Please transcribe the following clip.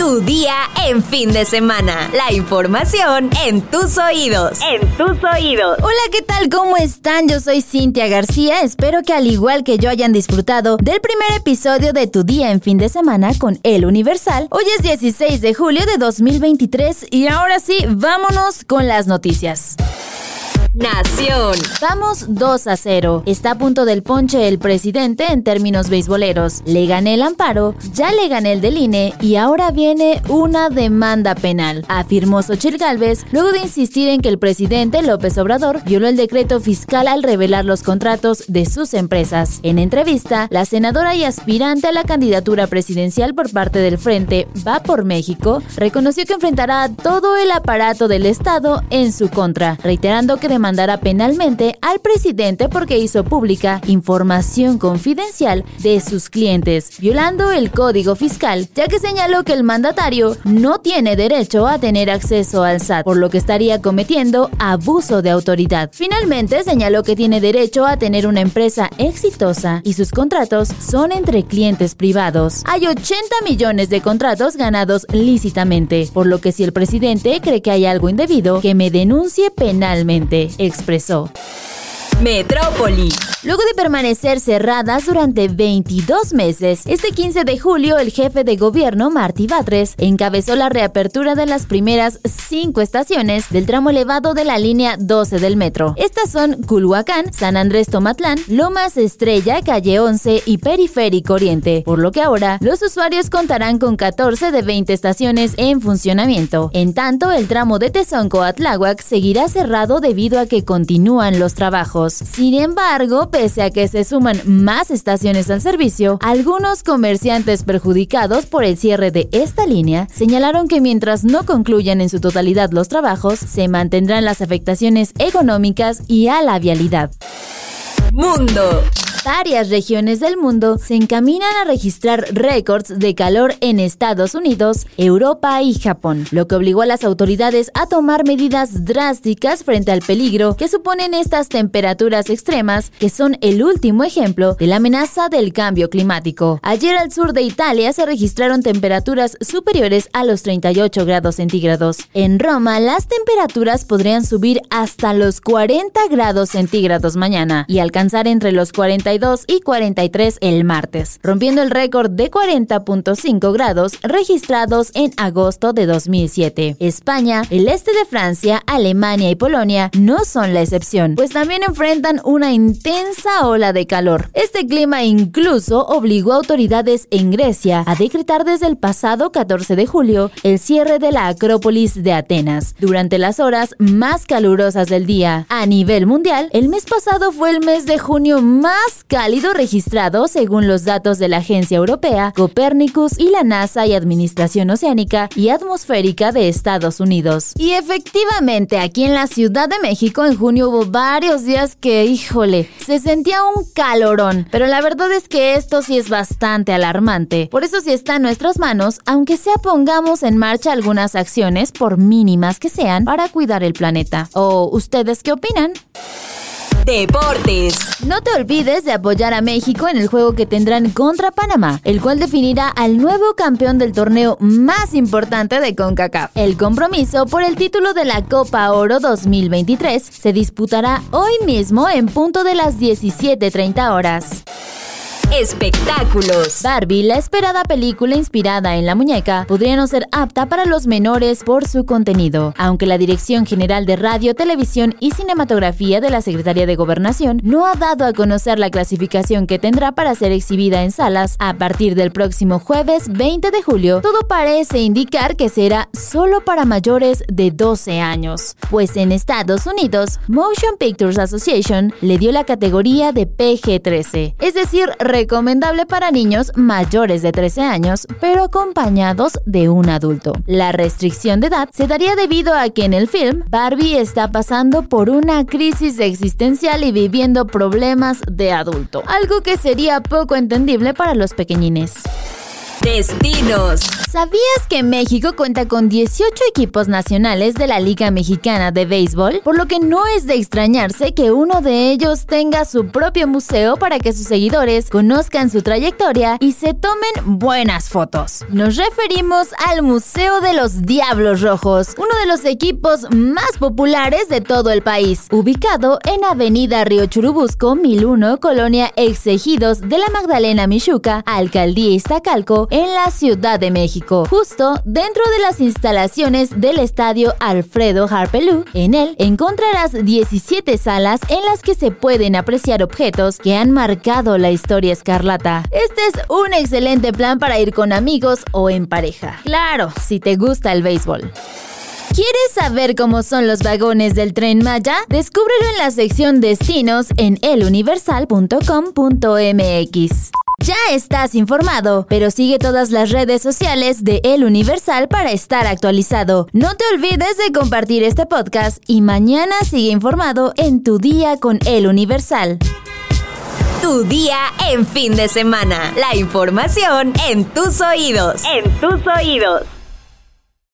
Tu día en fin de semana. La información en tus oídos. En tus oídos. Hola, ¿qué tal? ¿Cómo están? Yo soy Cintia García. Espero que al igual que yo hayan disfrutado del primer episodio de Tu día en fin de semana con El Universal. Hoy es 16 de julio de 2023 y ahora sí, vámonos con las noticias. Nación. Vamos 2 a 0. Está a punto del ponche el presidente en términos beisboleros. Le gané el amparo, ya le gané el del INE y ahora viene una demanda penal, afirmó Xochitl Gálvez luego de insistir en que el presidente López Obrador violó el decreto fiscal al revelar los contratos de sus empresas. En entrevista, la senadora y aspirante a la candidatura presidencial por parte del Frente Va por México reconoció que enfrentará todo el aparato del Estado en su contra, reiterando que de demandará penalmente al presidente porque hizo pública información confidencial de sus clientes, violando el código fiscal, ya que señaló que el mandatario no tiene derecho a tener acceso al SAT, por lo que estaría cometiendo abuso de autoridad. Finalmente señaló que tiene derecho a tener una empresa exitosa y sus contratos son entre clientes privados. Hay 80 millones de contratos ganados lícitamente, por lo que si el presidente cree que hay algo indebido, que me denuncie penalmente expresó. Metrópoli. Luego de permanecer cerradas durante 22 meses, este 15 de julio el jefe de gobierno, Martí Batres, encabezó la reapertura de las primeras cinco estaciones del tramo elevado de la línea 12 del metro. Estas son Culhuacán, San Andrés Tomatlán, Lomas Estrella, Calle 11 y Periférico Oriente, por lo que ahora los usuarios contarán con 14 de 20 estaciones en funcionamiento. En tanto, el tramo de Tezonco a seguirá cerrado debido a que continúan los trabajos. Sin embargo, pese a que se suman más estaciones al servicio, algunos comerciantes perjudicados por el cierre de esta línea señalaron que mientras no concluyan en su totalidad los trabajos, se mantendrán las afectaciones económicas y a la vialidad. Mundo. Varias regiones del mundo se encaminan a registrar récords de calor en Estados Unidos, Europa y Japón, lo que obligó a las autoridades a tomar medidas drásticas frente al peligro que suponen estas temperaturas extremas, que son el último ejemplo de la amenaza del cambio climático. Ayer al sur de Italia se registraron temperaturas superiores a los 38 grados centígrados. En Roma, las temperaturas podrían subir hasta los 40 grados centígrados mañana y alcanzar entre los 40 y 43 el martes, rompiendo el récord de 40.5 grados registrados en agosto de 2007. España, el este de Francia, Alemania y Polonia no son la excepción, pues también enfrentan una intensa ola de calor. Este clima incluso obligó a autoridades en Grecia a decretar desde el pasado 14 de julio el cierre de la Acrópolis de Atenas durante las horas más calurosas del día. A nivel mundial, el mes pasado fue el mes de junio más cálido registrado según los datos de la Agencia Europea, Copernicus y la NASA y Administración Oceánica y Atmosférica de Estados Unidos. Y efectivamente, aquí en la Ciudad de México en junio hubo varios días que, híjole, se sentía un calorón, pero la verdad es que esto sí es bastante alarmante. Por eso si está en nuestras manos, aunque sea pongamos en marcha algunas acciones, por mínimas que sean, para cuidar el planeta. ¿O ustedes qué opinan? Deportes. No te olvides de apoyar a México en el juego que tendrán contra Panamá, el cual definirá al nuevo campeón del torneo más importante de CONCACAF. El compromiso por el título de la Copa Oro 2023 se disputará hoy mismo en punto de las 17.30 horas. Espectáculos. Barbie, la esperada película inspirada en la muñeca, podría no ser apta para los menores por su contenido, aunque la Dirección General de Radio, Televisión y Cinematografía de la Secretaría de Gobernación no ha dado a conocer la clasificación que tendrá para ser exhibida en salas a partir del próximo jueves 20 de julio. Todo parece indicar que será solo para mayores de 12 años, pues en Estados Unidos, Motion Pictures Association le dio la categoría de PG-13, es decir, recomendable para niños mayores de 13 años, pero acompañados de un adulto. La restricción de edad se daría debido a que en el film Barbie está pasando por una crisis existencial y viviendo problemas de adulto, algo que sería poco entendible para los pequeñines. Destinos. ¿Sabías que México cuenta con 18 equipos nacionales de la Liga Mexicana de Béisbol? Por lo que no es de extrañarse que uno de ellos tenga su propio museo para que sus seguidores conozcan su trayectoria y se tomen buenas fotos. Nos referimos al Museo de los Diablos Rojos, uno de los equipos más populares de todo el país, ubicado en Avenida Río Churubusco, 1001, Colonia Exegidos de la Magdalena Michuca, Alcaldía Iztacalco, en la Ciudad de México justo dentro de las instalaciones del estadio Alfredo Harpelú. En él encontrarás 17 salas en las que se pueden apreciar objetos que han marcado la historia escarlata. Este es un excelente plan para ir con amigos o en pareja. Claro, si te gusta el béisbol. ¿Quieres saber cómo son los vagones del tren Maya? Descúbrelo en la sección Destinos en eluniversal.com.mx. Ya estás informado, pero sigue todas las redes sociales de El Universal para estar actualizado. No te olvides de compartir este podcast y mañana sigue informado en tu día con El Universal. Tu día en fin de semana. La información en tus oídos. En tus oídos.